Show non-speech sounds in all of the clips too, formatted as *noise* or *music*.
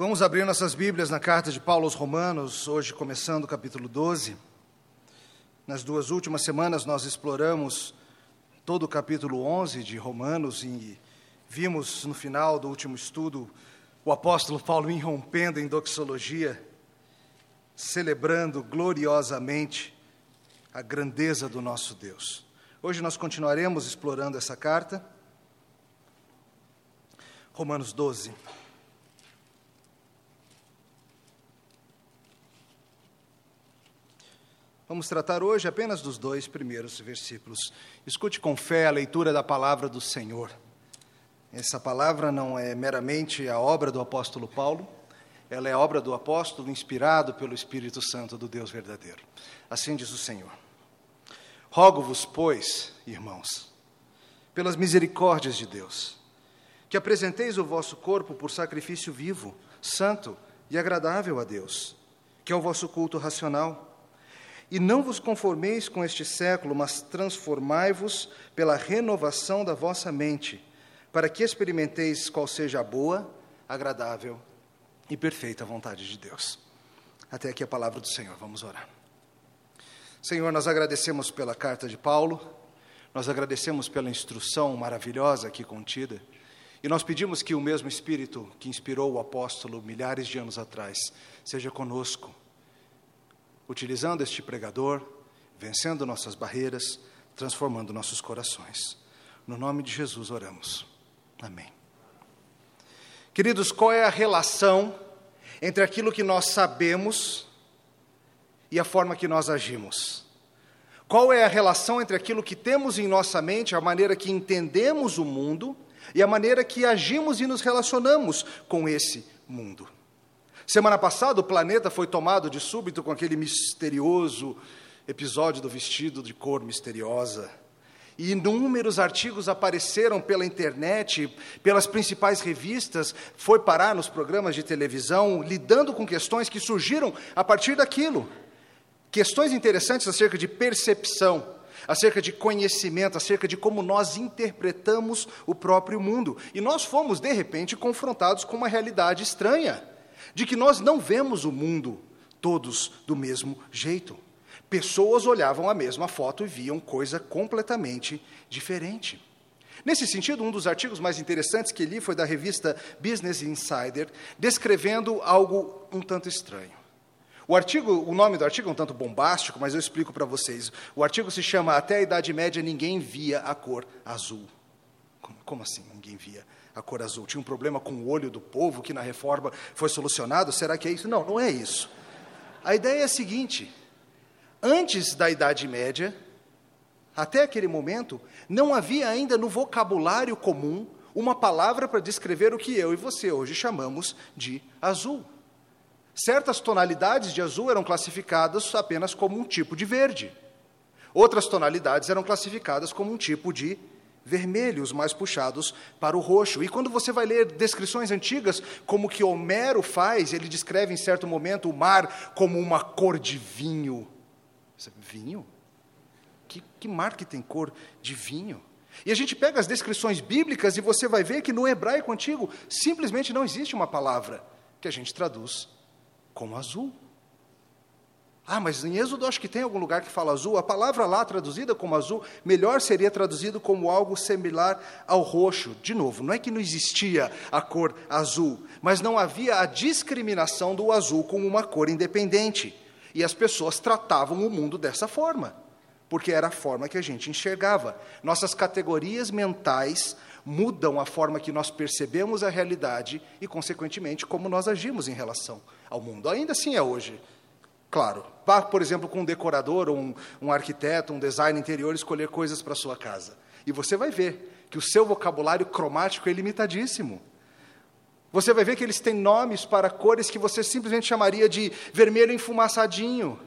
Vamos abrir nossas Bíblias na carta de Paulo aos Romanos, hoje começando o capítulo 12. Nas duas últimas semanas nós exploramos todo o capítulo 11 de Romanos e vimos no final do último estudo o apóstolo Paulo irrompendo em doxologia, celebrando gloriosamente a grandeza do nosso Deus. Hoje nós continuaremos explorando essa carta. Romanos 12. Vamos tratar hoje apenas dos dois primeiros versículos. Escute com fé a leitura da palavra do Senhor. Essa palavra não é meramente a obra do apóstolo Paulo, ela é a obra do apóstolo inspirado pelo Espírito Santo do Deus verdadeiro. Assim diz o Senhor. Rogo-vos, pois, irmãos, pelas misericórdias de Deus, que apresenteis o vosso corpo por sacrifício vivo, santo e agradável a Deus, que é o vosso culto racional e não vos conformeis com este século, mas transformai-vos pela renovação da vossa mente, para que experimenteis qual seja a boa, agradável e perfeita vontade de Deus. Até aqui a palavra do Senhor, vamos orar. Senhor, nós agradecemos pela carta de Paulo, nós agradecemos pela instrução maravilhosa aqui contida, e nós pedimos que o mesmo Espírito que inspirou o apóstolo milhares de anos atrás seja conosco utilizando este pregador, vencendo nossas barreiras, transformando nossos corações. No nome de Jesus oramos. Amém. Queridos, qual é a relação entre aquilo que nós sabemos e a forma que nós agimos? Qual é a relação entre aquilo que temos em nossa mente, a maneira que entendemos o mundo e a maneira que agimos e nos relacionamos com esse mundo? Semana passada, o planeta foi tomado de súbito com aquele misterioso episódio do vestido de cor misteriosa. E inúmeros artigos apareceram pela internet, pelas principais revistas, foi parar nos programas de televisão, lidando com questões que surgiram a partir daquilo. Questões interessantes acerca de percepção, acerca de conhecimento, acerca de como nós interpretamos o próprio mundo. E nós fomos, de repente, confrontados com uma realidade estranha de que nós não vemos o mundo todos do mesmo jeito. Pessoas olhavam a mesma foto e viam coisa completamente diferente. Nesse sentido, um dos artigos mais interessantes que li foi da revista Business Insider, descrevendo algo um tanto estranho. O artigo, o nome do artigo é um tanto bombástico, mas eu explico para vocês. O artigo se chama Até a Idade Média ninguém via a cor azul. Como, como assim ninguém via a cor azul. Tinha um problema com o olho do povo que na reforma foi solucionado. Será que é isso? Não, não é isso. A ideia é a seguinte: antes da Idade Média, até aquele momento, não havia ainda no vocabulário comum uma palavra para descrever o que eu e você hoje chamamos de azul. Certas tonalidades de azul eram classificadas apenas como um tipo de verde. Outras tonalidades eram classificadas como um tipo de vermelhos mais puxados para o roxo. E quando você vai ler descrições antigas, como que Homero faz, ele descreve em certo momento o mar como uma cor de vinho. Vinho? Que, que mar que tem cor de vinho? E a gente pega as descrições bíblicas e você vai ver que no hebraico antigo simplesmente não existe uma palavra que a gente traduz como azul. Ah, mas em Êxodo acho que tem algum lugar que fala azul. A palavra lá traduzida como azul, melhor seria traduzido como algo similar ao roxo. De novo, não é que não existia a cor azul, mas não havia a discriminação do azul como uma cor independente. E as pessoas tratavam o mundo dessa forma, porque era a forma que a gente enxergava. Nossas categorias mentais mudam a forma que nós percebemos a realidade e, consequentemente, como nós agimos em relação ao mundo. Ainda assim é hoje. Claro, vá, por exemplo, com um decorador, ou um, um arquiteto, um design interior, escolher coisas para sua casa. E você vai ver que o seu vocabulário cromático é limitadíssimo. Você vai ver que eles têm nomes para cores que você simplesmente chamaria de vermelho enfumaçadinho,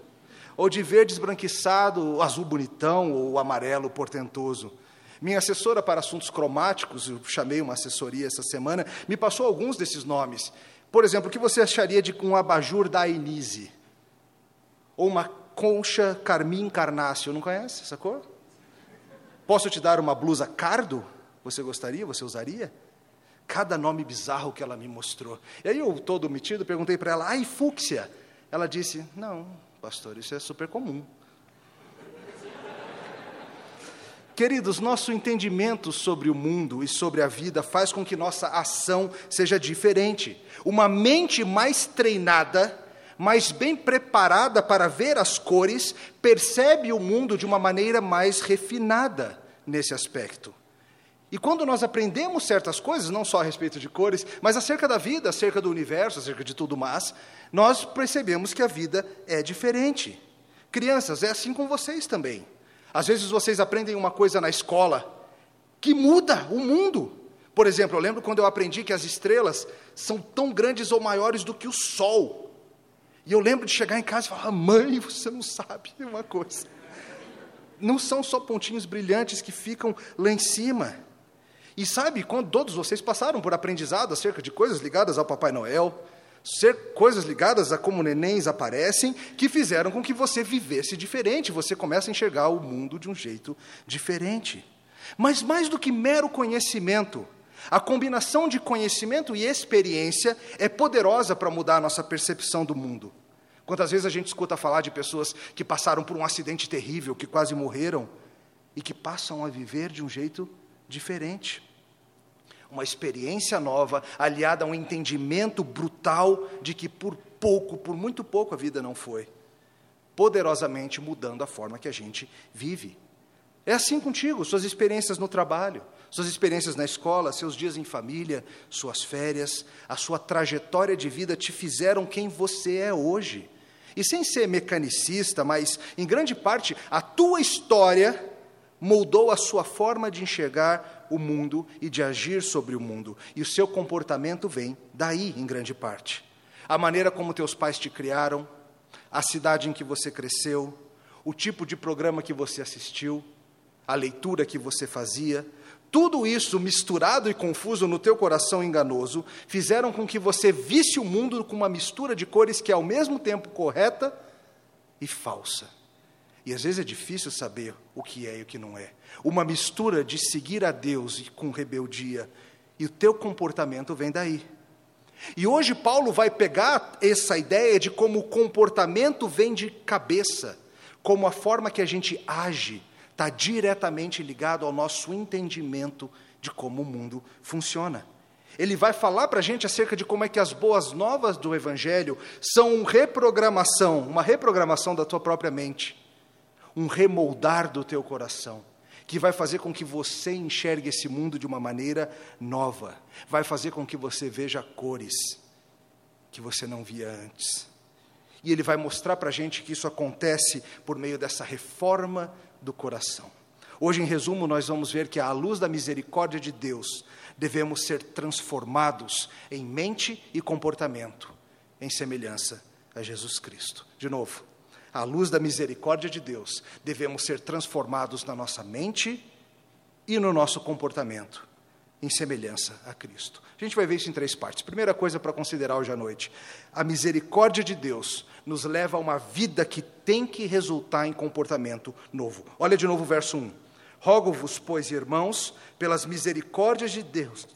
ou de verde esbranquiçado, azul bonitão, ou amarelo portentoso. Minha assessora para assuntos cromáticos, eu chamei uma assessoria essa semana, me passou alguns desses nomes. Por exemplo, o que você acharia de um abajur da Inise? Ou uma concha carmim carnáceo, não conhece essa cor? Posso te dar uma blusa cardo? Você gostaria? Você usaria? Cada nome bizarro que ela me mostrou. E aí eu, todo metido, perguntei para ela, ai, fúcsia. Ela disse, não, pastor, isso é super comum. Queridos, nosso entendimento sobre o mundo e sobre a vida faz com que nossa ação seja diferente. Uma mente mais treinada, mais bem preparada para ver as cores, percebe o mundo de uma maneira mais refinada nesse aspecto. E quando nós aprendemos certas coisas, não só a respeito de cores, mas acerca da vida, acerca do universo, acerca de tudo mais, nós percebemos que a vida é diferente. Crianças, é assim com vocês também. Às vezes vocês aprendem uma coisa na escola que muda o mundo. Por exemplo, eu lembro quando eu aprendi que as estrelas são tão grandes ou maiores do que o Sol. E eu lembro de chegar em casa e falar: mãe, você não sabe uma coisa. Não são só pontinhos brilhantes que ficam lá em cima. E sabe, quando todos vocês passaram por aprendizado acerca de coisas ligadas ao Papai Noel, ser coisas ligadas a como nenéns aparecem, que fizeram com que você vivesse diferente, você começa a enxergar o mundo de um jeito diferente. Mas mais do que mero conhecimento, a combinação de conhecimento e experiência é poderosa para mudar a nossa percepção do mundo. Quantas vezes a gente escuta falar de pessoas que passaram por um acidente terrível, que quase morreram, e que passam a viver de um jeito diferente uma experiência nova, aliada a um entendimento brutal de que por pouco, por muito pouco, a vida não foi, poderosamente mudando a forma que a gente vive. É assim contigo, suas experiências no trabalho, suas experiências na escola, seus dias em família, suas férias, a sua trajetória de vida te fizeram quem você é hoje. E sem ser mecanicista, mas em grande parte, a tua história moldou a sua forma de enxergar o mundo e de agir sobre o mundo. E o seu comportamento vem daí, em grande parte. A maneira como teus pais te criaram, a cidade em que você cresceu, o tipo de programa que você assistiu, a leitura que você fazia, tudo isso misturado e confuso no teu coração enganoso, fizeram com que você visse o mundo com uma mistura de cores que é ao mesmo tempo correta e falsa. E às vezes é difícil saber o que é e o que não é. Uma mistura de seguir a Deus com rebeldia, e o teu comportamento vem daí. E hoje Paulo vai pegar essa ideia de como o comportamento vem de cabeça, como a forma que a gente age está diretamente ligado ao nosso entendimento de como o mundo funciona. Ele vai falar para a gente acerca de como é que as boas novas do Evangelho são uma reprogramação, uma reprogramação da tua própria mente um remoldar do teu coração, que vai fazer com que você enxergue esse mundo de uma maneira nova, vai fazer com que você veja cores que você não via antes. E ele vai mostrar para a gente que isso acontece por meio dessa reforma do coração. Hoje, em resumo, nós vamos ver que, à luz da misericórdia de Deus, devemos ser transformados em mente e comportamento, em semelhança a Jesus Cristo. De novo, à luz da misericórdia de Deus, devemos ser transformados na nossa mente e no nosso comportamento, em semelhança a Cristo. A gente vai ver isso em três partes. Primeira coisa para considerar hoje à noite: a misericórdia de Deus nos leva a uma vida que tem que resultar em comportamento novo. Olha de novo o verso 1. Rogo-vos, pois, irmãos, pelas misericórdias de Deus,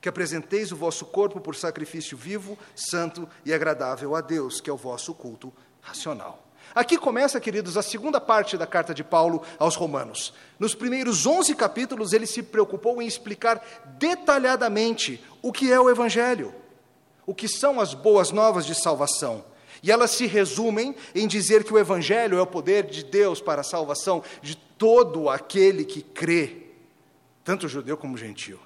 que apresenteis o vosso corpo por sacrifício vivo, santo e agradável a Deus, que é o vosso culto racional. Aqui começa, queridos, a segunda parte da carta de Paulo aos Romanos. Nos primeiros 11 capítulos, ele se preocupou em explicar detalhadamente o que é o Evangelho, o que são as boas novas de salvação. E elas se resumem em dizer que o Evangelho é o poder de Deus para a salvação de todo aquele que crê, tanto judeu como gentio.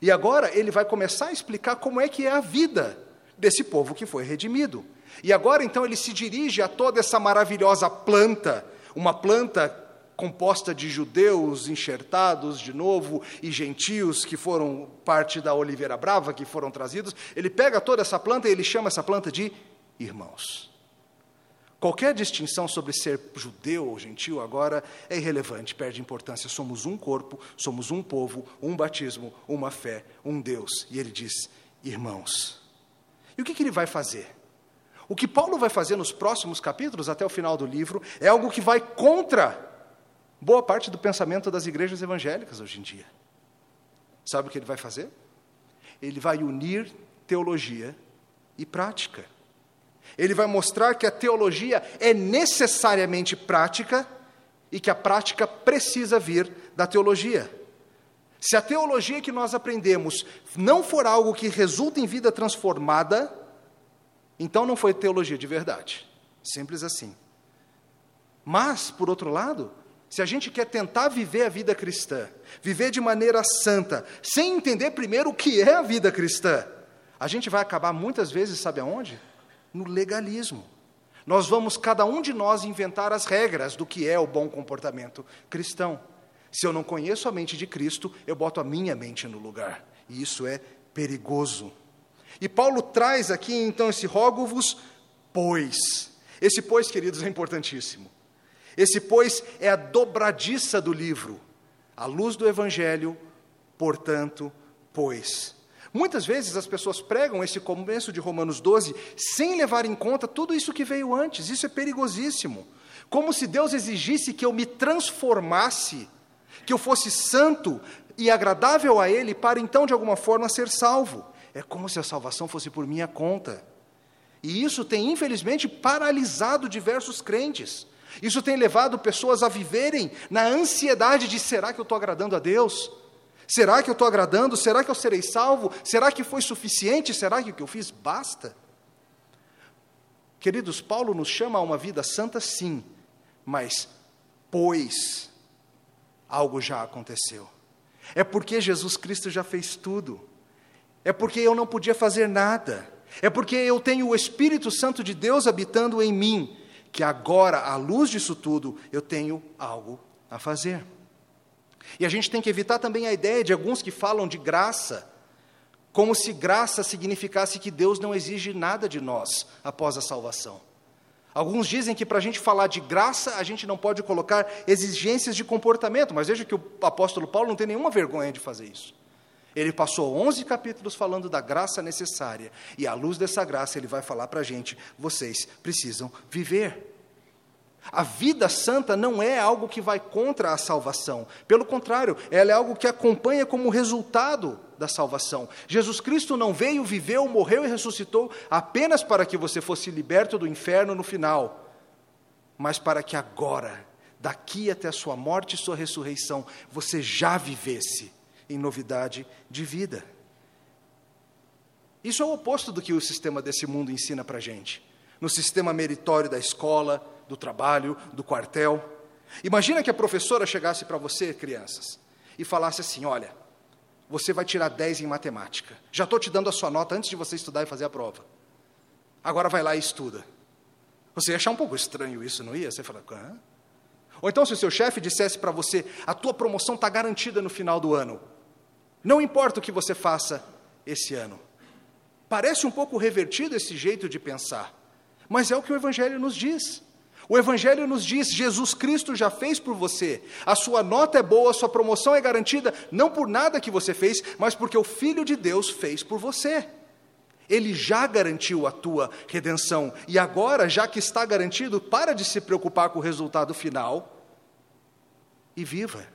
E agora ele vai começar a explicar como é que é a vida desse povo que foi redimido. E agora então ele se dirige a toda essa maravilhosa planta, uma planta composta de judeus enxertados de novo e gentios que foram parte da oliveira brava, que foram trazidos. Ele pega toda essa planta e ele chama essa planta de irmãos. Qualquer distinção sobre ser judeu ou gentil agora é irrelevante, perde importância. Somos um corpo, somos um povo, um batismo, uma fé, um Deus. E ele diz: irmãos. E o que, que ele vai fazer? O que Paulo vai fazer nos próximos capítulos, até o final do livro, é algo que vai contra boa parte do pensamento das igrejas evangélicas hoje em dia. Sabe o que ele vai fazer? ele vai unir teologia e prática. Ele vai mostrar que a teologia é necessariamente prática e que a prática precisa vir da teologia. Se a teologia que nós aprendemos não for algo que resulta em vida transformada, então não foi teologia de verdade. Simples assim. Mas, por outro lado, se a gente quer tentar viver a vida cristã, viver de maneira santa, sem entender primeiro o que é a vida cristã, a gente vai acabar muitas vezes, sabe aonde? No legalismo. Nós vamos, cada um de nós, inventar as regras do que é o bom comportamento cristão. Se eu não conheço a mente de Cristo, eu boto a minha mente no lugar. E isso é perigoso. E Paulo traz aqui então esse rogo-vos, pois. Esse pois, queridos, é importantíssimo. Esse pois é a dobradiça do livro. A luz do evangelho, portanto, pois. Muitas vezes as pessoas pregam esse começo de Romanos 12 sem levar em conta tudo isso que veio antes. Isso é perigosíssimo. Como se Deus exigisse que eu me transformasse, que eu fosse santo e agradável a Ele, para então de alguma forma ser salvo. É como se a salvação fosse por minha conta. E isso tem, infelizmente, paralisado diversos crentes. Isso tem levado pessoas a viverem na ansiedade de: será que eu estou agradando a Deus? Será que eu estou agradando? Será que eu serei salvo? Será que foi suficiente? Será que o que eu fiz basta? Queridos, Paulo nos chama a uma vida santa, sim, mas pois algo já aconteceu. É porque Jesus Cristo já fez tudo. É porque eu não podia fazer nada. É porque eu tenho o Espírito Santo de Deus habitando em mim, que agora, à luz disso tudo, eu tenho algo a fazer. E a gente tem que evitar também a ideia de alguns que falam de graça, como se graça significasse que Deus não exige nada de nós após a salvação. Alguns dizem que para a gente falar de graça, a gente não pode colocar exigências de comportamento, mas veja que o apóstolo Paulo não tem nenhuma vergonha de fazer isso. Ele passou 11 capítulos falando da graça necessária, e à luz dessa graça, ele vai falar para a gente: vocês precisam viver. A vida santa não é algo que vai contra a salvação. Pelo contrário, ela é algo que acompanha como resultado da salvação. Jesus Cristo não veio, viveu, morreu e ressuscitou apenas para que você fosse liberto do inferno no final, mas para que agora, daqui até a sua morte e sua ressurreição, você já vivesse em novidade de vida. Isso é o oposto do que o sistema desse mundo ensina para a gente. No sistema meritório da escola, do trabalho, do quartel. Imagina que a professora chegasse para você, crianças, e falasse assim: Olha, você vai tirar 10 em matemática. Já estou te dando a sua nota antes de você estudar e fazer a prova. Agora vai lá e estuda. Você ia achar um pouco estranho isso, não ia? Você fala, Hã? Ou então, se o seu chefe dissesse para você: A tua promoção está garantida no final do ano. Não importa o que você faça esse ano. Parece um pouco revertido esse jeito de pensar, mas é o que o Evangelho nos diz. O Evangelho nos diz: Jesus Cristo já fez por você. A sua nota é boa, a sua promoção é garantida, não por nada que você fez, mas porque o Filho de Deus fez por você. Ele já garantiu a tua redenção. E agora, já que está garantido, para de se preocupar com o resultado final e viva,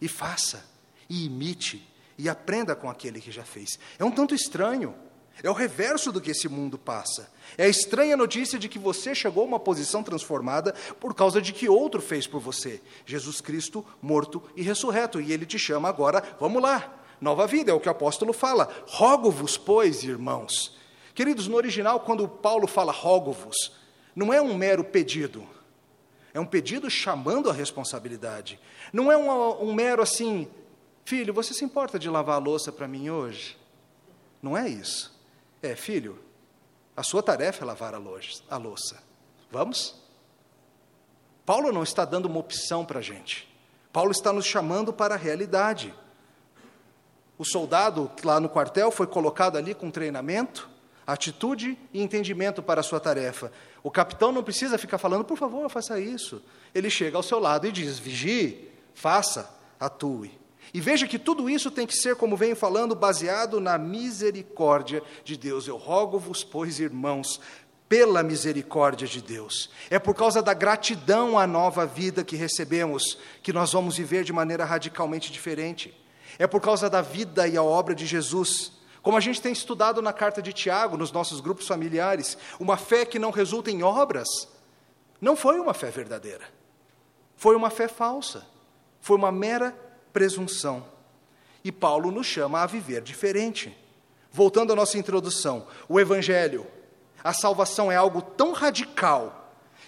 e faça, e imite, e aprenda com aquele que já fez. É um tanto estranho. É o reverso do que esse mundo passa. É a estranha notícia de que você chegou a uma posição transformada por causa de que outro fez por você. Jesus Cristo morto e ressurreto. E ele te chama agora, vamos lá, nova vida, é o que o apóstolo fala. Rogo-vos, pois, irmãos. Queridos, no original, quando Paulo fala rogo-vos, não é um mero pedido. É um pedido chamando a responsabilidade. Não é um, um mero assim, filho, você se importa de lavar a louça para mim hoje? Não é isso. É, filho, a sua tarefa é lavar a louça. Vamos? Paulo não está dando uma opção para a gente. Paulo está nos chamando para a realidade. O soldado lá no quartel foi colocado ali com treinamento, atitude e entendimento para a sua tarefa. O capitão não precisa ficar falando, por favor, faça isso. Ele chega ao seu lado e diz: vigie, faça, atue. E veja que tudo isso tem que ser, como venho falando, baseado na misericórdia de Deus. Eu rogo-vos, pois, irmãos, pela misericórdia de Deus. É por causa da gratidão à nova vida que recebemos que nós vamos viver de maneira radicalmente diferente. É por causa da vida e a obra de Jesus, Como a gente tem estudado na carta de Tiago, nos nossos grupos familiares, uma fé que não resulta em obras não foi uma fé verdadeira. Foi uma fé falsa. Foi uma mera presunção. E Paulo nos chama a viver diferente. Voltando à nossa introdução, o Evangelho, a salvação é algo tão radical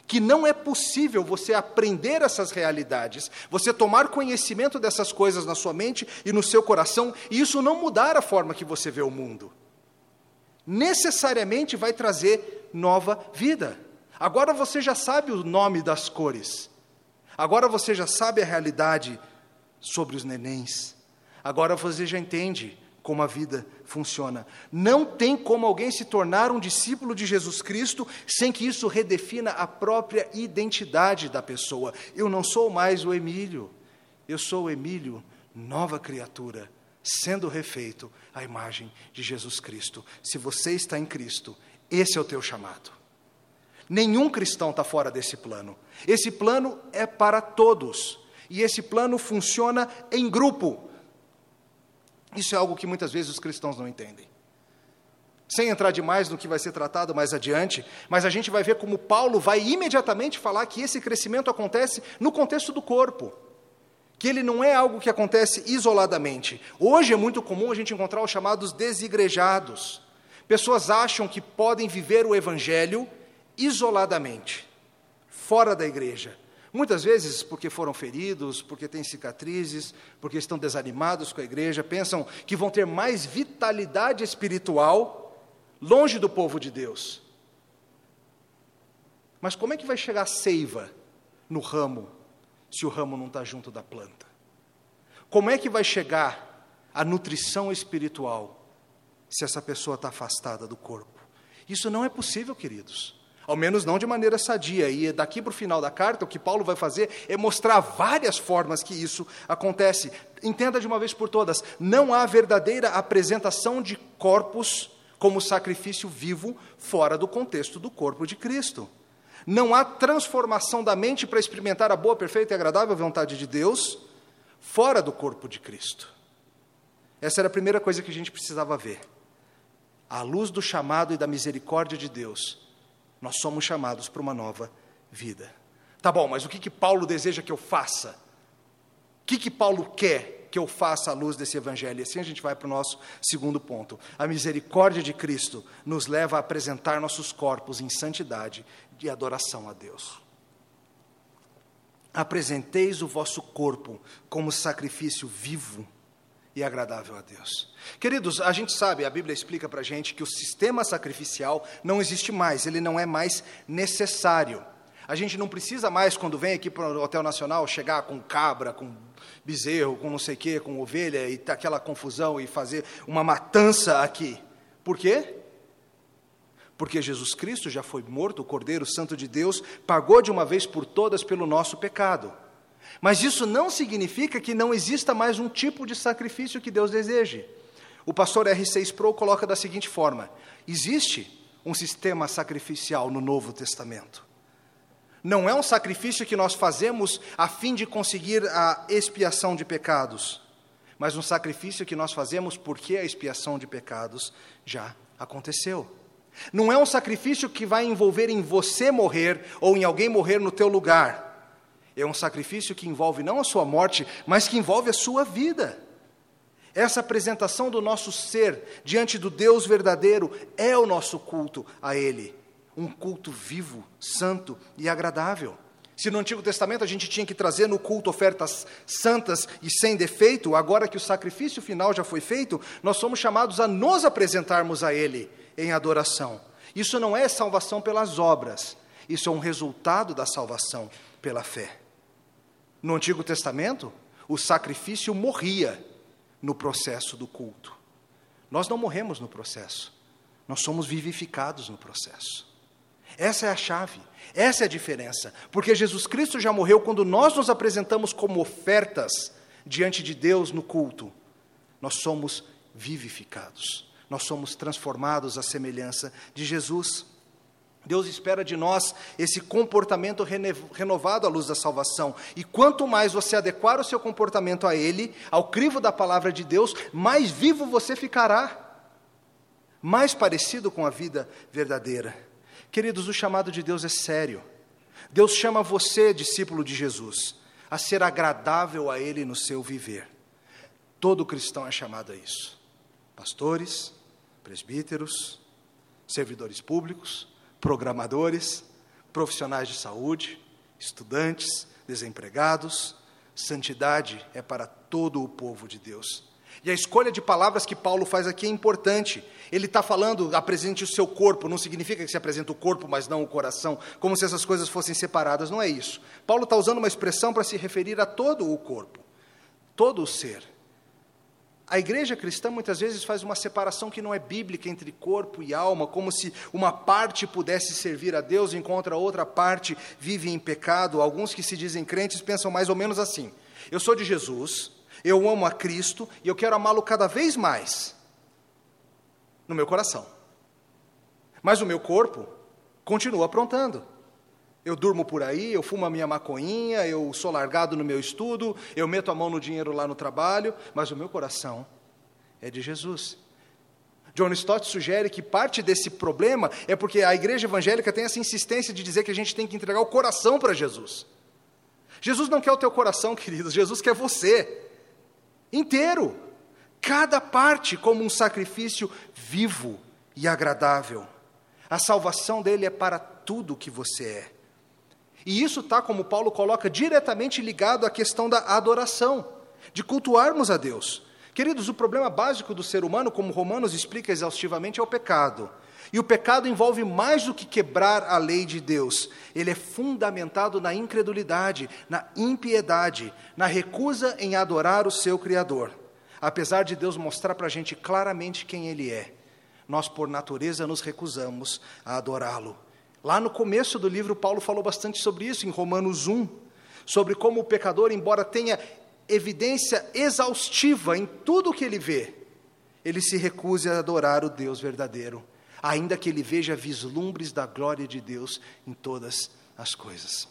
que não é possível você aprender essas realidades, você tomar conhecimento dessas coisas na sua mente e no seu coração, e isso não mudar a forma que você vê o mundo. Necessariamente vai trazer nova vida. Agora você já sabe o nome das cores. Agora você já sabe a realidade sobre os nenéns. Agora você já entende como a vida funciona. Não tem como alguém se tornar um discípulo de Jesus Cristo sem que isso redefina a própria identidade da pessoa. Eu não sou mais o Emílio, eu sou o Emílio, nova criatura, sendo refeito à imagem de Jesus Cristo. Se você está em Cristo, esse é o teu chamado. Nenhum cristão está fora desse plano. Esse plano é para todos. E esse plano funciona em grupo. Isso é algo que muitas vezes os cristãos não entendem. Sem entrar demais no que vai ser tratado mais adiante, mas a gente vai ver como Paulo vai imediatamente falar que esse crescimento acontece no contexto do corpo, que ele não é algo que acontece isoladamente. Hoje é muito comum a gente encontrar os chamados desigrejados. Pessoas acham que podem viver o evangelho isoladamente, fora da igreja, Muitas vezes porque foram feridos, porque têm cicatrizes, porque estão desanimados com a igreja, pensam que vão ter mais vitalidade espiritual longe do povo de Deus. Mas como é que vai chegar a seiva no ramo se o ramo não está junto da planta? Como é que vai chegar a nutrição espiritual se essa pessoa está afastada do corpo? Isso não é possível, queridos. Ao menos não de maneira sadia. E daqui para o final da carta, o que Paulo vai fazer é mostrar várias formas que isso acontece. Entenda de uma vez por todas: não há verdadeira apresentação de corpos como sacrifício vivo fora do contexto do corpo de Cristo. Não há transformação da mente para experimentar a boa, perfeita e agradável vontade de Deus fora do corpo de Cristo. Essa era a primeira coisa que a gente precisava ver. À luz do chamado e da misericórdia de Deus, nós somos chamados para uma nova vida. Tá bom, mas o que, que Paulo deseja que eu faça? O que, que Paulo quer que eu faça à luz desse evangelho? E assim a gente vai para o nosso segundo ponto. A misericórdia de Cristo nos leva a apresentar nossos corpos em santidade de adoração a Deus. Apresenteis o vosso corpo como sacrifício vivo e agradável a Deus. Queridos, a gente sabe, a Bíblia explica para a gente que o sistema sacrificial não existe mais, ele não é mais necessário. A gente não precisa mais, quando vem aqui para o Hotel Nacional, chegar com cabra, com bezerro, com não sei o quê, com ovelha, e ter aquela confusão e fazer uma matança aqui. Por quê? Porque Jesus Cristo já foi morto, o Cordeiro Santo de Deus, pagou de uma vez por todas pelo nosso pecado. Mas isso não significa que não exista mais um tipo de sacrifício que Deus deseje. O pastor R6 Pro coloca da seguinte forma: existe um sistema sacrificial no Novo Testamento. Não é um sacrifício que nós fazemos a fim de conseguir a expiação de pecados, mas um sacrifício que nós fazemos porque a expiação de pecados já aconteceu. Não é um sacrifício que vai envolver em você morrer ou em alguém morrer no teu lugar é um sacrifício que envolve não a sua morte, mas que envolve a sua vida. Essa apresentação do nosso ser diante do Deus verdadeiro é o nosso culto a Ele. Um culto vivo, santo e agradável. Se no Antigo Testamento a gente tinha que trazer no culto ofertas santas e sem defeito, agora que o sacrifício final já foi feito, nós somos chamados a nos apresentarmos a Ele em adoração. Isso não é salvação pelas obras, isso é um resultado da salvação pela fé. No Antigo Testamento, o sacrifício morria no processo do culto. Nós não morremos no processo, nós somos vivificados no processo. Essa é a chave, essa é a diferença, porque Jesus Cristo já morreu quando nós nos apresentamos como ofertas diante de Deus no culto. Nós somos vivificados, nós somos transformados à semelhança de Jesus. Deus espera de nós esse comportamento renovado à luz da salvação. E quanto mais você adequar o seu comportamento a Ele, ao crivo da palavra de Deus, mais vivo você ficará. mais parecido com a vida verdadeira. Queridos, o chamado de Deus é sério. Deus chama você, discípulo de Jesus, a ser agradável a Ele no seu viver. Todo cristão é chamado a isso. Pastores, presbíteros, servidores públicos, programadores, profissionais de saúde, estudantes, desempregados. Santidade é para todo o povo de Deus. E a escolha de palavras que Paulo faz aqui é importante. Ele está falando, apresente o seu corpo, não significa que se apresenta o corpo, mas não o coração, como se essas coisas fossem separadas, não é isso. Paulo está usando uma expressão para se referir a todo o corpo, todo o ser. A igreja cristã muitas vezes faz uma separação que não é bíblica entre corpo e alma, como se uma parte pudesse servir a Deus enquanto a outra parte vive em pecado. Alguns que se dizem crentes pensam mais ou menos assim: eu sou de Jesus, eu amo a Cristo e eu quero amá-lo cada vez mais no meu coração. Mas o meu corpo continua aprontando. Eu durmo por aí, eu fumo a minha maconhinha, eu sou largado no meu estudo, eu meto a mão no dinheiro lá no trabalho, mas o meu coração é de Jesus. John Stott sugere que parte desse problema é porque a igreja evangélica tem essa insistência de dizer que a gente tem que entregar o coração para Jesus. Jesus não quer o teu coração, *laughs* queridos, Jesus quer você inteiro, cada parte como um sacrifício vivo e agradável. A salvação dele é para tudo o que você é. E isso está, como Paulo coloca, diretamente ligado à questão da adoração, de cultuarmos a Deus. Queridos, o problema básico do ser humano, como Romanos explica exaustivamente, é o pecado. E o pecado envolve mais do que quebrar a lei de Deus. Ele é fundamentado na incredulidade, na impiedade, na recusa em adorar o seu Criador. Apesar de Deus mostrar para a gente claramente quem Ele é, nós, por natureza, nos recusamos a adorá-lo. Lá no começo do livro, Paulo falou bastante sobre isso, em Romanos 1, sobre como o pecador, embora tenha evidência exaustiva em tudo o que ele vê, ele se recusa a adorar o Deus verdadeiro, ainda que ele veja vislumbres da glória de Deus em todas as coisas.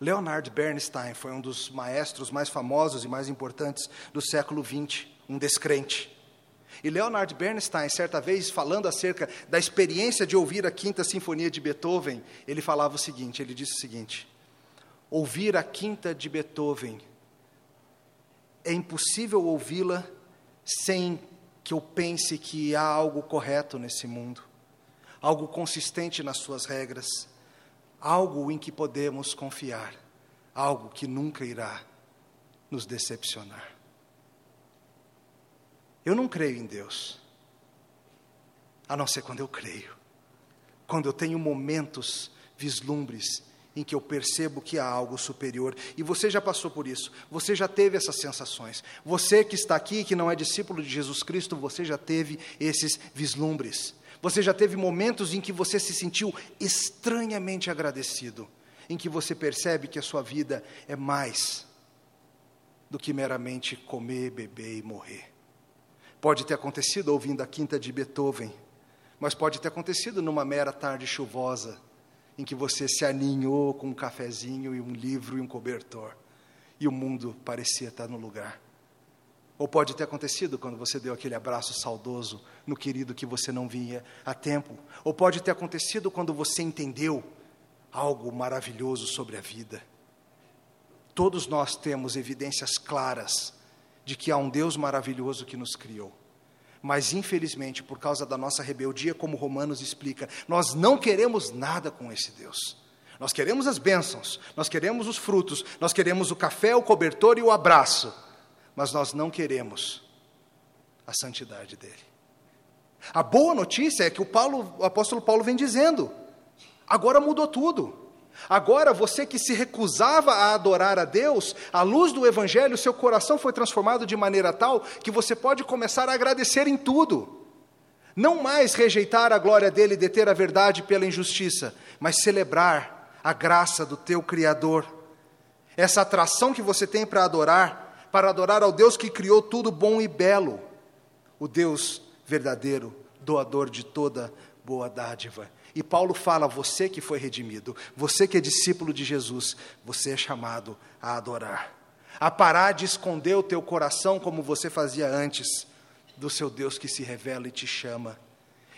Leonard Bernstein foi um dos maestros mais famosos e mais importantes do século XX, um descrente. E Leonard Bernstein, certa vez, falando acerca da experiência de ouvir a Quinta Sinfonia de Beethoven, ele falava o seguinte: ele disse o seguinte: ouvir a Quinta de Beethoven é impossível ouvi-la sem que eu pense que há algo correto nesse mundo, algo consistente nas suas regras, algo em que podemos confiar, algo que nunca irá nos decepcionar. Eu não creio em Deus, a não ser quando eu creio. Quando eu tenho momentos, vislumbres, em que eu percebo que há algo superior. E você já passou por isso, você já teve essas sensações. Você que está aqui, que não é discípulo de Jesus Cristo, você já teve esses vislumbres. Você já teve momentos em que você se sentiu estranhamente agradecido, em que você percebe que a sua vida é mais do que meramente comer, beber e morrer. Pode ter acontecido ouvindo a quinta de Beethoven, mas pode ter acontecido numa mera tarde chuvosa, em que você se aninhou com um cafezinho e um livro e um cobertor, e o mundo parecia estar no lugar. Ou pode ter acontecido quando você deu aquele abraço saudoso no querido que você não via há tempo. Ou pode ter acontecido quando você entendeu algo maravilhoso sobre a vida. Todos nós temos evidências claras de que há um Deus maravilhoso que nos criou. Mas, infelizmente, por causa da nossa rebeldia, como Romanos explica, nós não queremos nada com esse Deus. Nós queremos as bênçãos, nós queremos os frutos, nós queremos o café, o cobertor e o abraço, mas nós não queremos a santidade dele. A boa notícia é que o, Paulo, o apóstolo Paulo vem dizendo: agora mudou tudo. Agora, você que se recusava a adorar a Deus, à luz do Evangelho, seu coração foi transformado de maneira tal que você pode começar a agradecer em tudo. Não mais rejeitar a glória dele e deter a verdade pela injustiça, mas celebrar a graça do teu Criador. Essa atração que você tem para adorar, para adorar ao Deus que criou tudo bom e belo, o Deus verdadeiro, doador de toda boa dádiva. E Paulo fala: você que foi redimido, você que é discípulo de Jesus, você é chamado a adorar, a parar de esconder o teu coração como você fazia antes, do seu Deus que se revela e te chama.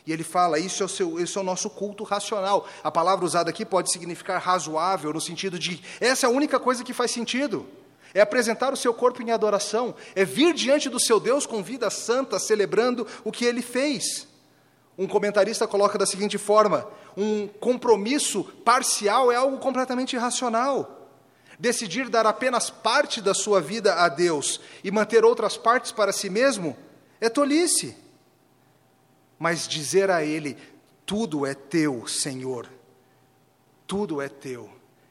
E ele fala: isso é, o seu, é o nosso culto racional. A palavra usada aqui pode significar razoável, no sentido de essa é a única coisa que faz sentido. É apresentar o seu corpo em adoração, é vir diante do seu Deus com vida santa, celebrando o que ele fez. Um comentarista coloca da seguinte forma: um compromisso parcial é algo completamente irracional. Decidir dar apenas parte da sua vida a Deus e manter outras partes para si mesmo é tolice. Mas dizer a Ele: tudo é teu, Senhor, tudo é teu,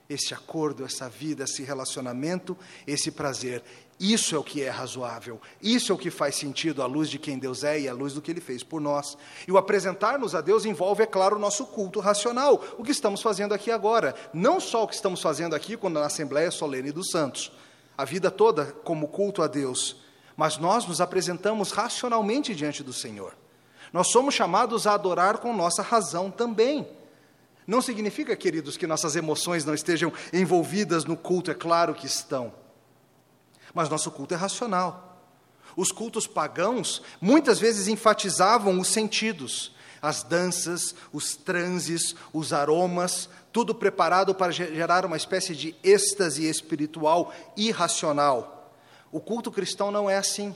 esse acordo, essa vida, esse relacionamento, esse prazer, isso é o que é razoável, isso é o que faz sentido à luz de quem Deus é e à luz do que Ele fez por nós. E o apresentar-nos a Deus envolve, é claro, o nosso culto racional, o que estamos fazendo aqui agora. Não só o que estamos fazendo aqui quando na Assembleia Solene dos Santos, a vida toda como culto a Deus, mas nós nos apresentamos racionalmente diante do Senhor. Nós somos chamados a adorar com nossa razão também. Não significa, queridos, que nossas emoções não estejam envolvidas no culto, é claro que estão. Mas nosso culto é racional. Os cultos pagãos muitas vezes enfatizavam os sentidos, as danças, os transes, os aromas, tudo preparado para gerar uma espécie de êxtase espiritual irracional. O culto cristão não é assim.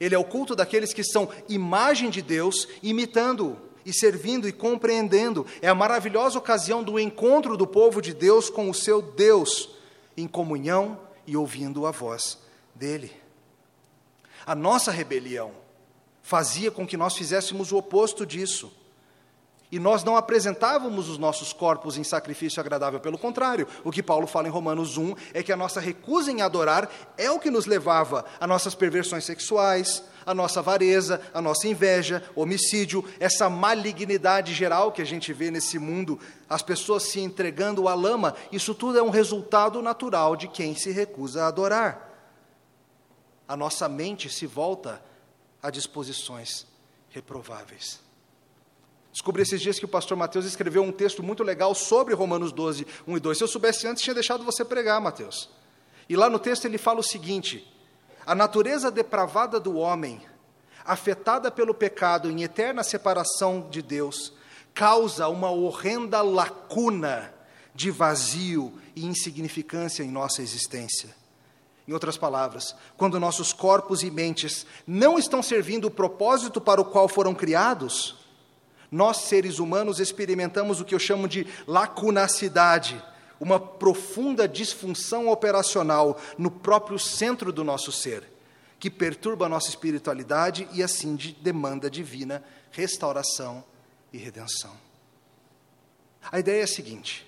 Ele é o culto daqueles que são imagem de Deus, imitando-o e servindo e compreendendo. É a maravilhosa ocasião do encontro do povo de Deus com o seu Deus, em comunhão e ouvindo a voz dele. A nossa rebelião fazia com que nós fizéssemos o oposto disso. E nós não apresentávamos os nossos corpos em sacrifício agradável, pelo contrário, o que Paulo fala em Romanos 1 é que a nossa recusa em adorar é o que nos levava a nossas perversões sexuais, a nossa avareza, a nossa inveja, homicídio, essa malignidade geral que a gente vê nesse mundo, as pessoas se entregando à lama, isso tudo é um resultado natural de quem se recusa a adorar. A nossa mente se volta a disposições reprováveis. Descobri esses dias que o pastor Mateus escreveu um texto muito legal sobre Romanos 12, 1 e 2. Se eu soubesse antes, tinha deixado você pregar, Mateus. E lá no texto ele fala o seguinte: a natureza depravada do homem, afetada pelo pecado em eterna separação de Deus, causa uma horrenda lacuna de vazio e insignificância em nossa existência. Em outras palavras, quando nossos corpos e mentes não estão servindo o propósito para o qual foram criados, nós seres humanos experimentamos o que eu chamo de lacunacidade, uma profunda disfunção operacional no próprio centro do nosso ser, que perturba a nossa espiritualidade e assim de demanda divina restauração e redenção. A ideia é a seguinte: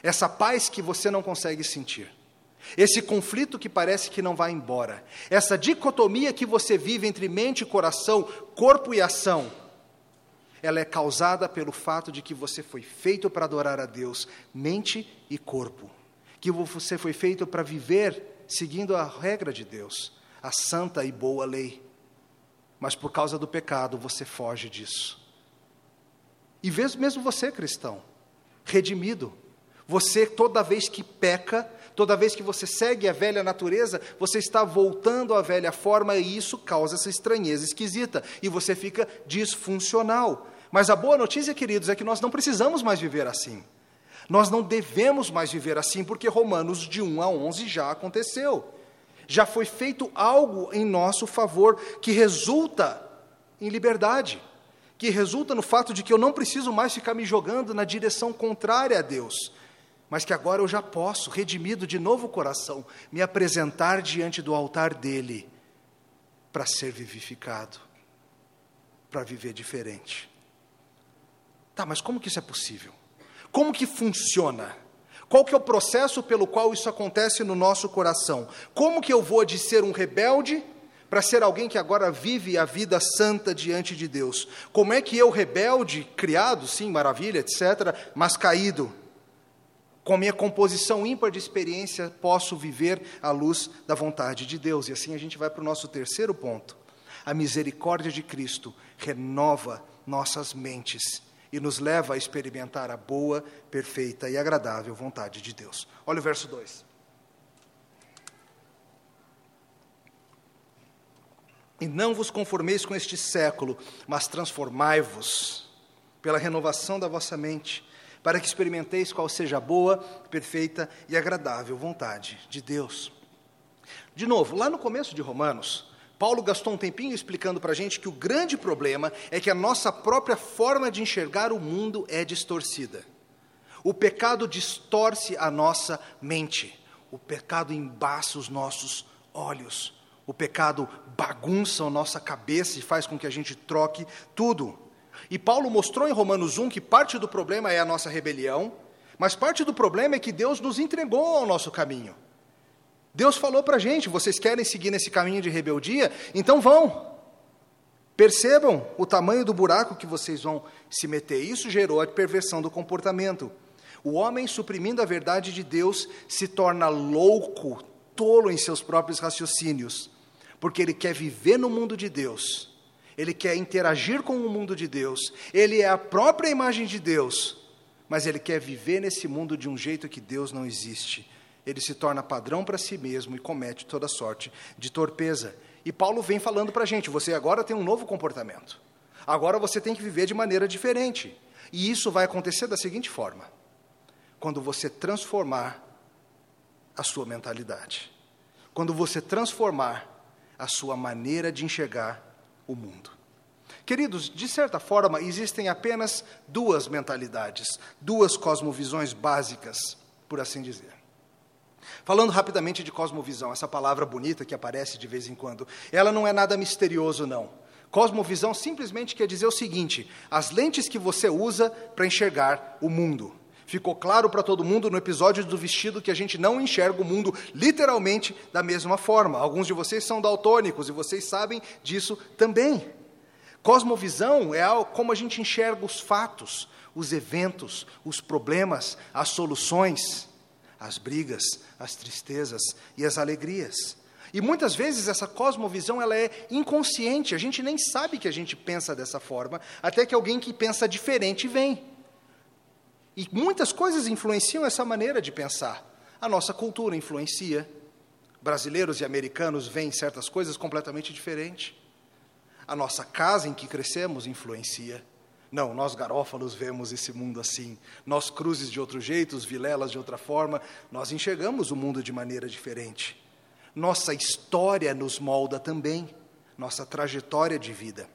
essa paz que você não consegue sentir, esse conflito que parece que não vai embora, essa dicotomia que você vive entre mente e coração, corpo e ação, ela é causada pelo fato de que você foi feito para adorar a Deus, mente e corpo. Que você foi feito para viver seguindo a regra de Deus, a santa e boa lei. Mas por causa do pecado você foge disso. E mesmo você, cristão, redimido, você toda vez que peca, toda vez que você segue a velha natureza, você está voltando à velha forma e isso causa essa estranheza esquisita e você fica disfuncional. Mas a boa notícia, queridos, é que nós não precisamos mais viver assim. Nós não devemos mais viver assim, porque Romanos de 1 a 11 já aconteceu. Já foi feito algo em nosso favor que resulta em liberdade, que resulta no fato de que eu não preciso mais ficar me jogando na direção contrária a Deus, mas que agora eu já posso, redimido de novo coração, me apresentar diante do altar dele para ser vivificado, para viver diferente. Tá, mas como que isso é possível? Como que funciona? Qual que é o processo pelo qual isso acontece no nosso coração? Como que eu vou de ser um rebelde para ser alguém que agora vive a vida santa diante de Deus? Como é que eu, rebelde, criado, sim, maravilha, etc., mas caído, com minha composição ímpar de experiência, posso viver à luz da vontade de Deus? E assim a gente vai para o nosso terceiro ponto. A misericórdia de Cristo renova nossas mentes e nos leva a experimentar a boa, perfeita e agradável vontade de Deus. Olha o verso 2. E não vos conformeis com este século, mas transformai-vos pela renovação da vossa mente, para que experimenteis qual seja a boa, perfeita e agradável vontade de Deus. De novo, lá no começo de Romanos, Paulo gastou um tempinho explicando para a gente que o grande problema é que a nossa própria forma de enxergar o mundo é distorcida. O pecado distorce a nossa mente, o pecado embaça os nossos olhos, o pecado bagunça a nossa cabeça e faz com que a gente troque tudo. E Paulo mostrou em Romanos 1 que parte do problema é a nossa rebelião, mas parte do problema é que Deus nos entregou ao nosso caminho. Deus falou para a gente: vocês querem seguir nesse caminho de rebeldia? Então vão. Percebam o tamanho do buraco que vocês vão se meter. Isso gerou a perversão do comportamento. O homem, suprimindo a verdade de Deus, se torna louco, tolo em seus próprios raciocínios, porque ele quer viver no mundo de Deus, ele quer interagir com o mundo de Deus, ele é a própria imagem de Deus, mas ele quer viver nesse mundo de um jeito que Deus não existe ele se torna padrão para si mesmo e comete toda sorte de torpeza. E Paulo vem falando para a gente: você agora tem um novo comportamento. Agora você tem que viver de maneira diferente. E isso vai acontecer da seguinte forma: quando você transformar a sua mentalidade, quando você transformar a sua maneira de enxergar o mundo. Queridos, de certa forma, existem apenas duas mentalidades, duas cosmovisões básicas, por assim dizer. Falando rapidamente de cosmovisão, essa palavra bonita que aparece de vez em quando, ela não é nada misterioso, não. Cosmovisão simplesmente quer dizer o seguinte: as lentes que você usa para enxergar o mundo. Ficou claro para todo mundo no episódio do vestido que a gente não enxerga o mundo literalmente da mesma forma. Alguns de vocês são daltônicos e vocês sabem disso também. Cosmovisão é como a gente enxerga os fatos, os eventos, os problemas, as soluções as brigas, as tristezas e as alegrias. E muitas vezes essa cosmovisão ela é inconsciente, a gente nem sabe que a gente pensa dessa forma, até que alguém que pensa diferente vem. E muitas coisas influenciam essa maneira de pensar. A nossa cultura influencia. Brasileiros e americanos veem certas coisas completamente diferentes. A nossa casa em que crescemos influencia. Não, nós garófalos vemos esse mundo assim. Nós cruzes de outro jeito, os vilelas de outra forma. Nós enxergamos o mundo de maneira diferente. Nossa história nos molda também, nossa trajetória de vida.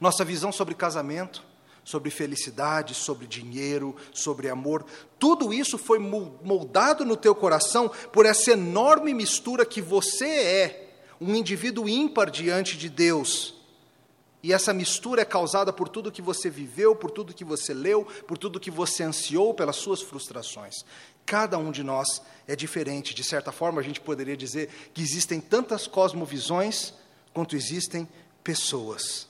Nossa visão sobre casamento, sobre felicidade, sobre dinheiro, sobre amor, tudo isso foi moldado no teu coração por essa enorme mistura que você é, um indivíduo ímpar diante de Deus e essa mistura é causada por tudo que você viveu, por tudo que você leu, por tudo que você ansiou, pelas suas frustrações. Cada um de nós é diferente. De certa forma, a gente poderia dizer que existem tantas cosmovisões quanto existem pessoas.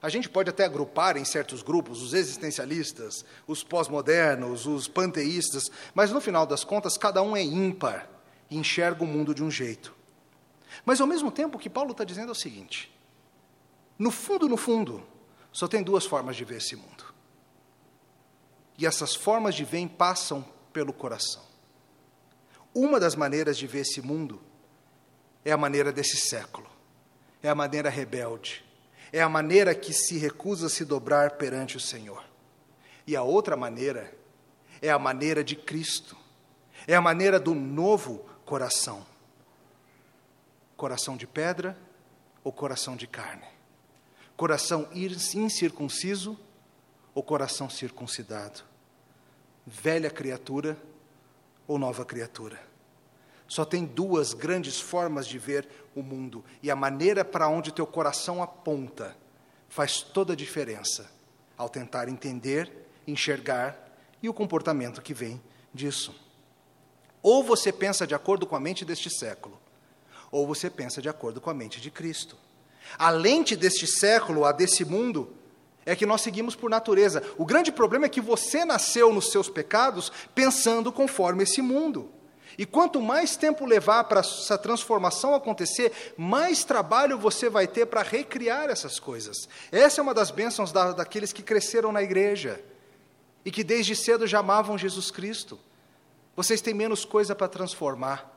A gente pode até agrupar em certos grupos os existencialistas, os pós-modernos, os panteístas, mas no final das contas, cada um é ímpar e enxerga o mundo de um jeito. Mas ao mesmo tempo, o que Paulo está dizendo é o seguinte: no fundo, no fundo, só tem duas formas de ver esse mundo. E essas formas de ver passam pelo coração. Uma das maneiras de ver esse mundo é a maneira desse século, é a maneira rebelde, é a maneira que se recusa a se dobrar perante o Senhor. E a outra maneira é a maneira de Cristo, é a maneira do novo coração. Coração de pedra ou coração de carne? Coração incircunciso ou coração circuncidado? Velha criatura ou nova criatura? Só tem duas grandes formas de ver o mundo, e a maneira para onde teu coração aponta faz toda a diferença ao tentar entender, enxergar e o comportamento que vem disso. Ou você pensa de acordo com a mente deste século, ou você pensa de acordo com a mente de Cristo. A lente deste século, a desse mundo, é que nós seguimos por natureza. O grande problema é que você nasceu nos seus pecados pensando conforme esse mundo. E quanto mais tempo levar para essa transformação acontecer, mais trabalho você vai ter para recriar essas coisas. Essa é uma das bênçãos da, daqueles que cresceram na igreja e que desde cedo já amavam Jesus Cristo. Vocês têm menos coisa para transformar,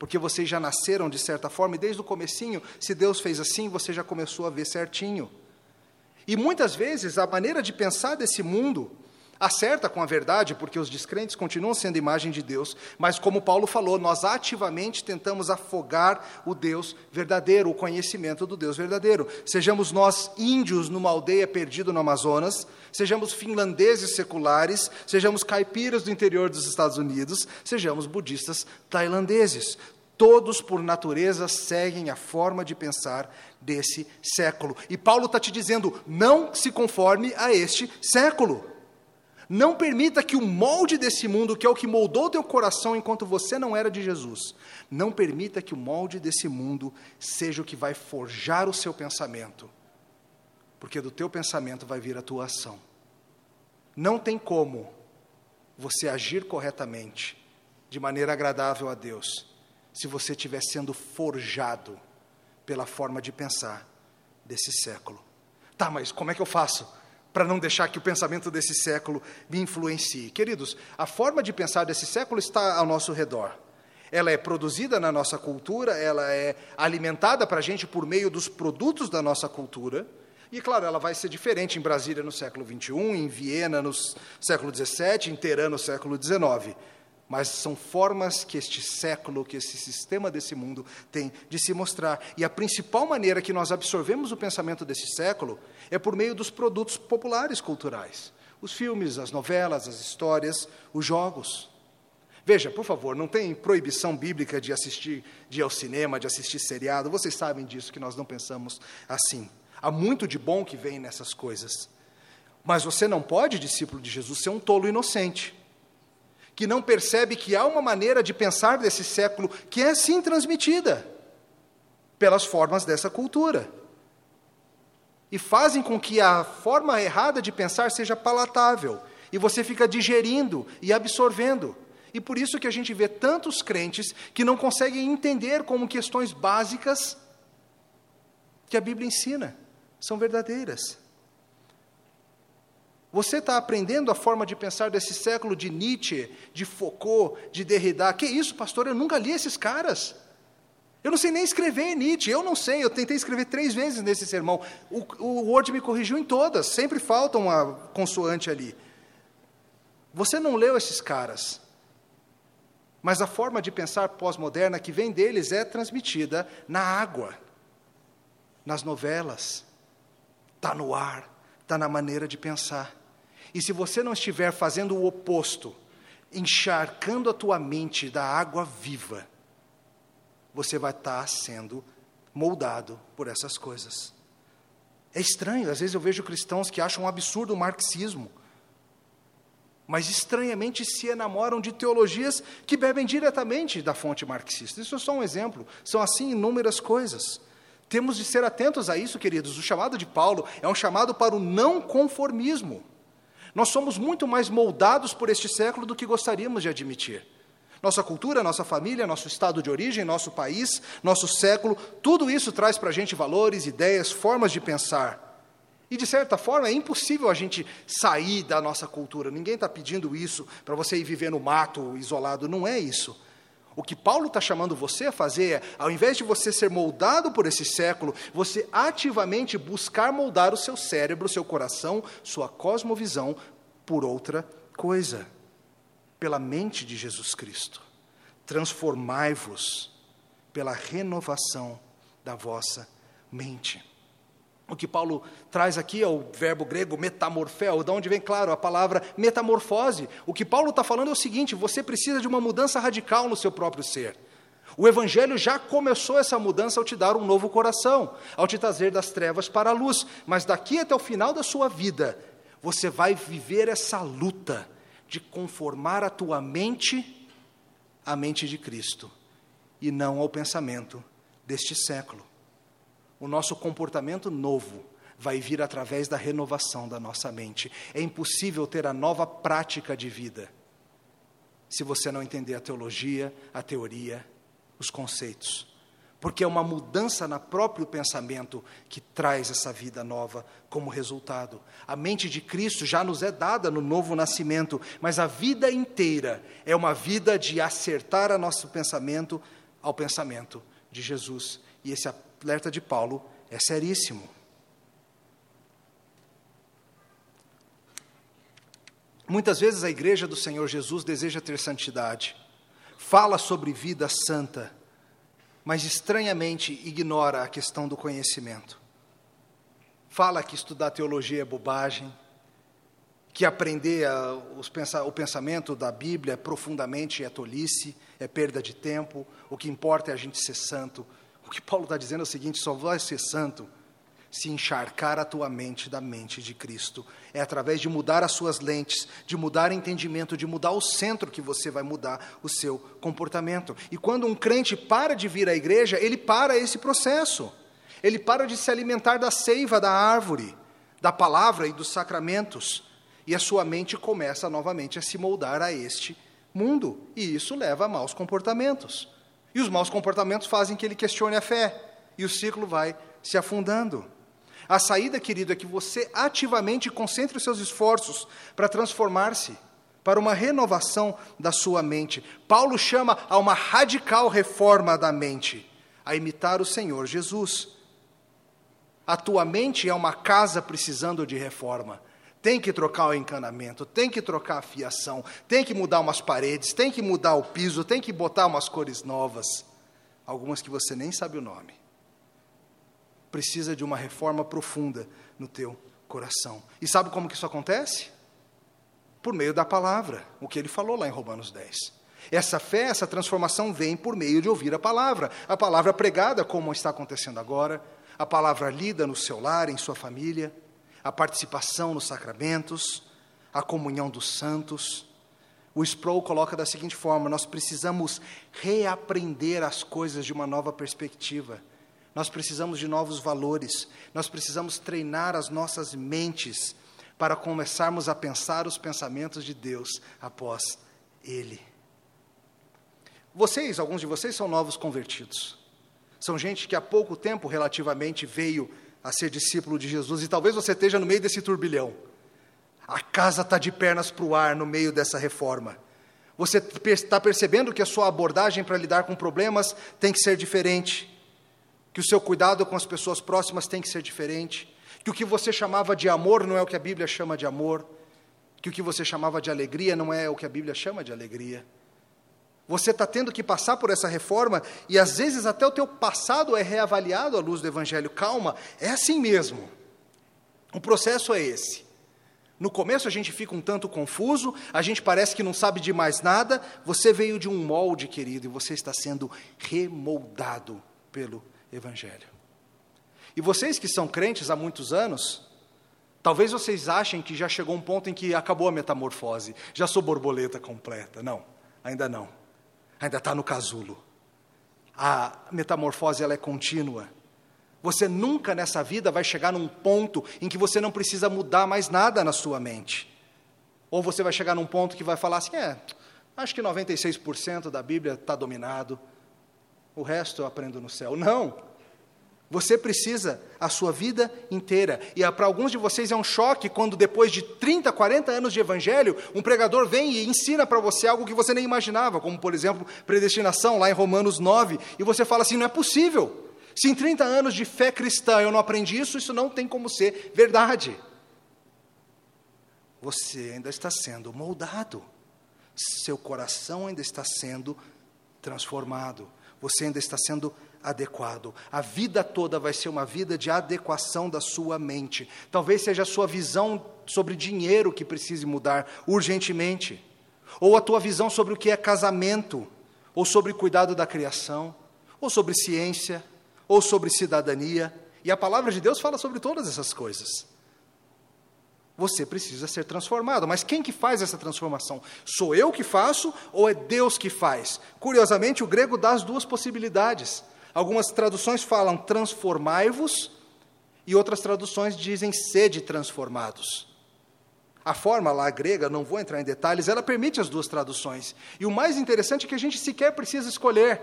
Porque vocês já nasceram de certa forma e desde o comecinho, se Deus fez assim, você já começou a ver certinho. E muitas vezes a maneira de pensar desse mundo acerta com a verdade, porque os descrentes continuam sendo imagem de Deus, mas como Paulo falou, nós ativamente tentamos afogar o Deus verdadeiro, o conhecimento do Deus verdadeiro. Sejamos nós índios numa aldeia perdido no Amazonas, sejamos finlandeses seculares, sejamos caipiras do interior dos Estados Unidos, sejamos budistas tailandeses. Todos, por natureza, seguem a forma de pensar desse século. E Paulo está te dizendo: não se conforme a este século. Não permita que o molde desse mundo, que é o que moldou teu coração enquanto você não era de Jesus, não permita que o molde desse mundo seja o que vai forjar o seu pensamento, porque do teu pensamento vai vir a tua ação. Não tem como você agir corretamente, de maneira agradável a Deus, se você estiver sendo forjado pela forma de pensar desse século. Tá, mas como é que eu faço? Para não deixar que o pensamento desse século me influencie. Queridos, a forma de pensar desse século está ao nosso redor. Ela é produzida na nossa cultura, ela é alimentada para a gente por meio dos produtos da nossa cultura. E, claro, ela vai ser diferente em Brasília no século XXI, em Viena no século XVII, em Teherã no século XIX mas são formas que este século, que esse sistema desse mundo tem de se mostrar. E a principal maneira que nós absorvemos o pensamento desse século é por meio dos produtos populares culturais: os filmes, as novelas, as histórias, os jogos. Veja, por favor, não tem proibição bíblica de assistir, de ir ao cinema, de assistir seriado. Vocês sabem disso, que nós não pensamos assim. Há muito de bom que vem nessas coisas. Mas você não pode, discípulo de Jesus, ser um tolo inocente que não percebe que há uma maneira de pensar desse século que é sim transmitida pelas formas dessa cultura. E fazem com que a forma errada de pensar seja palatável, e você fica digerindo e absorvendo. E por isso que a gente vê tantos crentes que não conseguem entender como questões básicas que a Bíblia ensina são verdadeiras. Você está aprendendo a forma de pensar desse século de Nietzsche, de Foucault, de Derrida. Que isso, pastor? Eu nunca li esses caras. Eu não sei nem escrever Nietzsche, eu não sei, eu tentei escrever três vezes nesse sermão. O, o Word me corrigiu em todas, sempre falta uma consoante ali. Você não leu esses caras, mas a forma de pensar pós-moderna que vem deles é transmitida na água, nas novelas, está no ar, está na maneira de pensar. E se você não estiver fazendo o oposto, encharcando a tua mente da água viva, você vai estar sendo moldado por essas coisas. É estranho, às vezes eu vejo cristãos que acham um absurdo o marxismo, mas estranhamente se enamoram de teologias que bebem diretamente da fonte marxista. Isso é só um exemplo, são assim inúmeras coisas. Temos de ser atentos a isso, queridos. O chamado de Paulo é um chamado para o não conformismo. Nós somos muito mais moldados por este século do que gostaríamos de admitir. Nossa cultura, nossa família, nosso estado de origem, nosso país, nosso século, tudo isso traz para a gente valores, ideias, formas de pensar. E, de certa forma, é impossível a gente sair da nossa cultura. Ninguém está pedindo isso para você ir viver no mato, isolado. Não é isso. O que Paulo está chamando você a fazer é, ao invés de você ser moldado por esse século, você ativamente buscar moldar o seu cérebro, o seu coração, sua cosmovisão por outra coisa, pela mente de Jesus Cristo. Transformai-vos pela renovação da vossa mente. O que Paulo traz aqui é o verbo grego metamorfel, de onde vem, claro, a palavra metamorfose. O que Paulo está falando é o seguinte: você precisa de uma mudança radical no seu próprio ser. O Evangelho já começou essa mudança ao te dar um novo coração, ao te trazer das trevas para a luz, mas daqui até o final da sua vida, você vai viver essa luta de conformar a tua mente à mente de Cristo e não ao pensamento deste século. O nosso comportamento novo vai vir através da renovação da nossa mente. É impossível ter a nova prática de vida se você não entender a teologia, a teoria, os conceitos. Porque é uma mudança no próprio pensamento que traz essa vida nova como resultado. A mente de Cristo já nos é dada no novo nascimento, mas a vida inteira é uma vida de acertar o nosso pensamento ao pensamento de Jesus. E esse alerta de Paulo é seríssimo. Muitas vezes a igreja do Senhor Jesus deseja ter santidade, fala sobre vida santa, mas estranhamente ignora a questão do conhecimento. Fala que estudar teologia é bobagem, que aprender o pensamento da Bíblia profundamente é tolice, é perda de tempo, o que importa é a gente ser santo. O que Paulo está dizendo é o seguinte: só vai ser santo se encharcar a tua mente da mente de Cristo. É através de mudar as suas lentes, de mudar entendimento, de mudar o centro que você vai mudar o seu comportamento. E quando um crente para de vir à igreja, ele para esse processo. Ele para de se alimentar da seiva da árvore, da palavra e dos sacramentos. E a sua mente começa novamente a se moldar a este mundo. E isso leva a maus comportamentos. E os maus comportamentos fazem que ele questione a fé. E o ciclo vai se afundando. A saída, querido, é que você ativamente concentre os seus esforços para transformar-se, para uma renovação da sua mente. Paulo chama a uma radical reforma da mente, a imitar o Senhor Jesus. A tua mente é uma casa precisando de reforma. Tem que trocar o encanamento, tem que trocar a fiação, tem que mudar umas paredes, tem que mudar o piso, tem que botar umas cores novas, algumas que você nem sabe o nome precisa de uma reforma profunda no teu coração. E sabe como que isso acontece? Por meio da palavra, o que ele falou lá em Romanos 10. Essa fé, essa transformação vem por meio de ouvir a palavra. A palavra pregada, como está acontecendo agora, a palavra lida no seu lar, em sua família, a participação nos sacramentos, a comunhão dos santos. O Sproul coloca da seguinte forma: nós precisamos reaprender as coisas de uma nova perspectiva. Nós precisamos de novos valores, nós precisamos treinar as nossas mentes para começarmos a pensar os pensamentos de Deus após Ele. Vocês, alguns de vocês, são novos convertidos. São gente que há pouco tempo, relativamente, veio a ser discípulo de Jesus e talvez você esteja no meio desse turbilhão. A casa está de pernas para o ar no meio dessa reforma. Você está percebendo que a sua abordagem para lidar com problemas tem que ser diferente que o seu cuidado com as pessoas próximas tem que ser diferente, que o que você chamava de amor não é o que a Bíblia chama de amor, que o que você chamava de alegria não é o que a Bíblia chama de alegria. Você está tendo que passar por essa reforma e às vezes até o teu passado é reavaliado à luz do Evangelho. Calma, é assim mesmo. O processo é esse. No começo a gente fica um tanto confuso, a gente parece que não sabe de mais nada. Você veio de um molde, querido, e você está sendo remoldado pelo Evangelho. E vocês que são crentes há muitos anos, talvez vocês achem que já chegou um ponto em que acabou a metamorfose, já sou borboleta completa. Não, ainda não. Ainda está no casulo. A metamorfose ela é contínua. Você nunca nessa vida vai chegar num ponto em que você não precisa mudar mais nada na sua mente. Ou você vai chegar num ponto que vai falar assim: é, acho que 96% da Bíblia está dominado, o resto eu aprendo no céu. Não! Você precisa a sua vida inteira. E para alguns de vocês é um choque quando, depois de 30, 40 anos de evangelho, um pregador vem e ensina para você algo que você nem imaginava, como, por exemplo, predestinação, lá em Romanos 9, e você fala assim: não é possível. Se em 30 anos de fé cristã eu não aprendi isso, isso não tem como ser verdade. Você ainda está sendo moldado, seu coração ainda está sendo transformado você ainda está sendo adequado. A vida toda vai ser uma vida de adequação da sua mente. Talvez seja a sua visão sobre dinheiro que precise mudar urgentemente, ou a tua visão sobre o que é casamento, ou sobre cuidado da criação, ou sobre ciência, ou sobre cidadania. E a palavra de Deus fala sobre todas essas coisas você precisa ser transformado. Mas quem que faz essa transformação? Sou eu que faço ou é Deus que faz? Curiosamente, o grego dá as duas possibilidades. Algumas traduções falam transformai-vos e outras traduções dizem sede transformados. A forma lá grega, não vou entrar em detalhes, ela permite as duas traduções. E o mais interessante é que a gente sequer precisa escolher,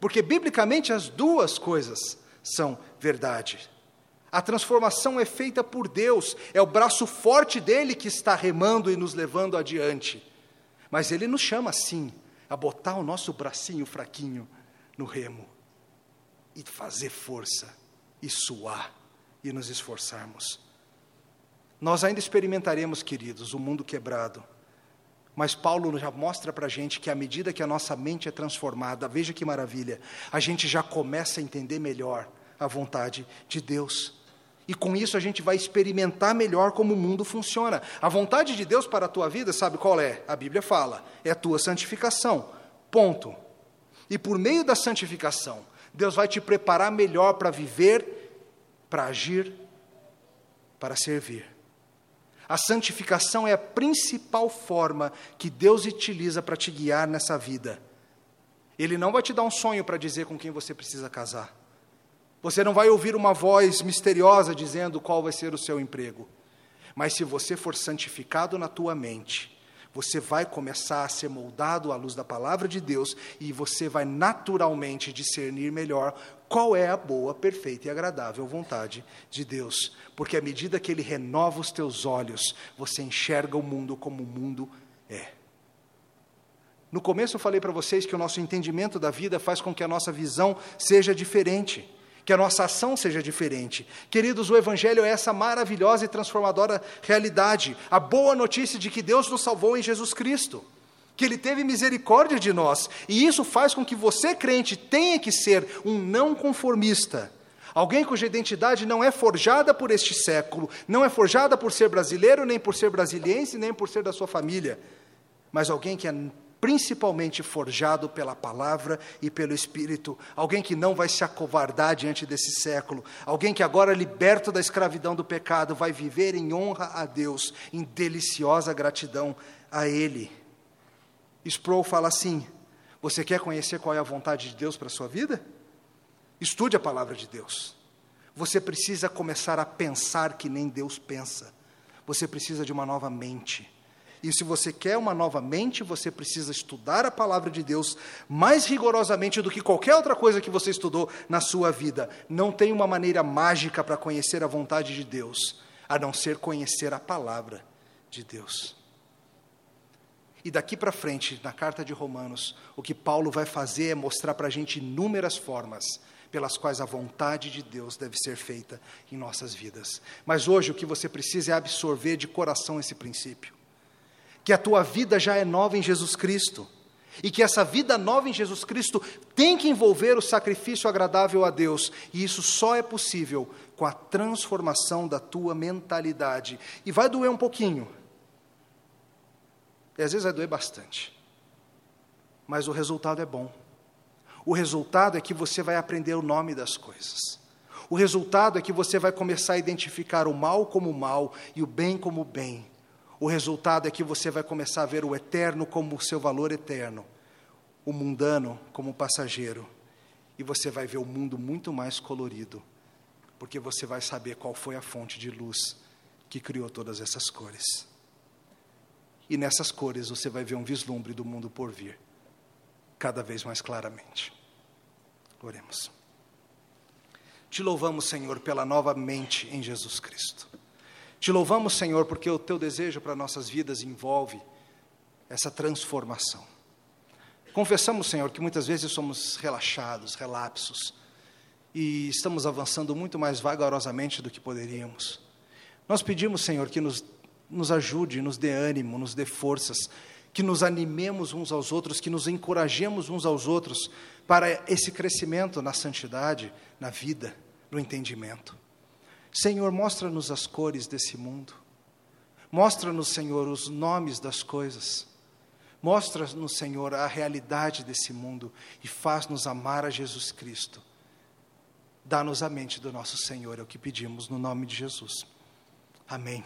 porque biblicamente as duas coisas são verdade. A transformação é feita por Deus, é o braço forte dele que está remando e nos levando adiante. Mas ele nos chama assim, a botar o nosso bracinho fraquinho no remo e fazer força e suar e nos esforçarmos. Nós ainda experimentaremos, queridos, o mundo quebrado. Mas Paulo já mostra para a gente que à medida que a nossa mente é transformada, veja que maravilha, a gente já começa a entender melhor a vontade de Deus. E com isso a gente vai experimentar melhor como o mundo funciona. A vontade de Deus para a tua vida, sabe qual é? A Bíblia fala: é a tua santificação. Ponto. E por meio da santificação, Deus vai te preparar melhor para viver, para agir, para servir. A santificação é a principal forma que Deus utiliza para te guiar nessa vida. Ele não vai te dar um sonho para dizer com quem você precisa casar. Você não vai ouvir uma voz misteriosa dizendo qual vai ser o seu emprego. Mas se você for santificado na tua mente, você vai começar a ser moldado à luz da palavra de Deus e você vai naturalmente discernir melhor qual é a boa, perfeita e agradável vontade de Deus. Porque à medida que Ele renova os teus olhos, você enxerga o mundo como o mundo é. No começo eu falei para vocês que o nosso entendimento da vida faz com que a nossa visão seja diferente que a nossa ação seja diferente. Queridos, o Evangelho é essa maravilhosa e transformadora realidade, a boa notícia de que Deus nos salvou em Jesus Cristo, que Ele teve misericórdia de nós, e isso faz com que você, crente, tenha que ser um não conformista. Alguém cuja identidade não é forjada por este século, não é forjada por ser brasileiro, nem por ser brasiliense, nem por ser da sua família, mas alguém que é principalmente forjado pela palavra e pelo Espírito, alguém que não vai se acovardar diante desse século, alguém que agora, liberto da escravidão do pecado, vai viver em honra a Deus, em deliciosa gratidão a Ele. Sproul fala assim: Você quer conhecer qual é a vontade de Deus para a sua vida? Estude a palavra de Deus. Você precisa começar a pensar que nem Deus pensa. Você precisa de uma nova mente. E se você quer uma nova mente, você precisa estudar a palavra de Deus mais rigorosamente do que qualquer outra coisa que você estudou na sua vida. Não tem uma maneira mágica para conhecer a vontade de Deus, a não ser conhecer a palavra de Deus. E daqui para frente, na carta de Romanos, o que Paulo vai fazer é mostrar para a gente inúmeras formas pelas quais a vontade de Deus deve ser feita em nossas vidas. Mas hoje o que você precisa é absorver de coração esse princípio que a tua vida já é nova em Jesus Cristo. E que essa vida nova em Jesus Cristo tem que envolver o sacrifício agradável a Deus. E isso só é possível com a transformação da tua mentalidade. E vai doer um pouquinho. E às vezes vai doer bastante. Mas o resultado é bom. O resultado é que você vai aprender o nome das coisas. O resultado é que você vai começar a identificar o mal como mal e o bem como bem o resultado é que você vai começar a ver o eterno como o seu valor eterno, o mundano como passageiro, e você vai ver o mundo muito mais colorido, porque você vai saber qual foi a fonte de luz que criou todas essas cores. E nessas cores você vai ver um vislumbre do mundo por vir, cada vez mais claramente. Oremos. Te louvamos, Senhor, pela nova mente em Jesus Cristo. Te louvamos, Senhor, porque o teu desejo para nossas vidas envolve essa transformação. Confessamos, Senhor, que muitas vezes somos relaxados, relapsos, e estamos avançando muito mais vagarosamente do que poderíamos. Nós pedimos, Senhor, que nos, nos ajude, nos dê ânimo, nos dê forças, que nos animemos uns aos outros, que nos encorajemos uns aos outros para esse crescimento na santidade, na vida, no entendimento. Senhor, mostra-nos as cores desse mundo. Mostra-nos, Senhor, os nomes das coisas. Mostra-nos, Senhor, a realidade desse mundo e faz-nos amar a Jesus Cristo. Dá-nos a mente do nosso Senhor, é o que pedimos no nome de Jesus. Amém.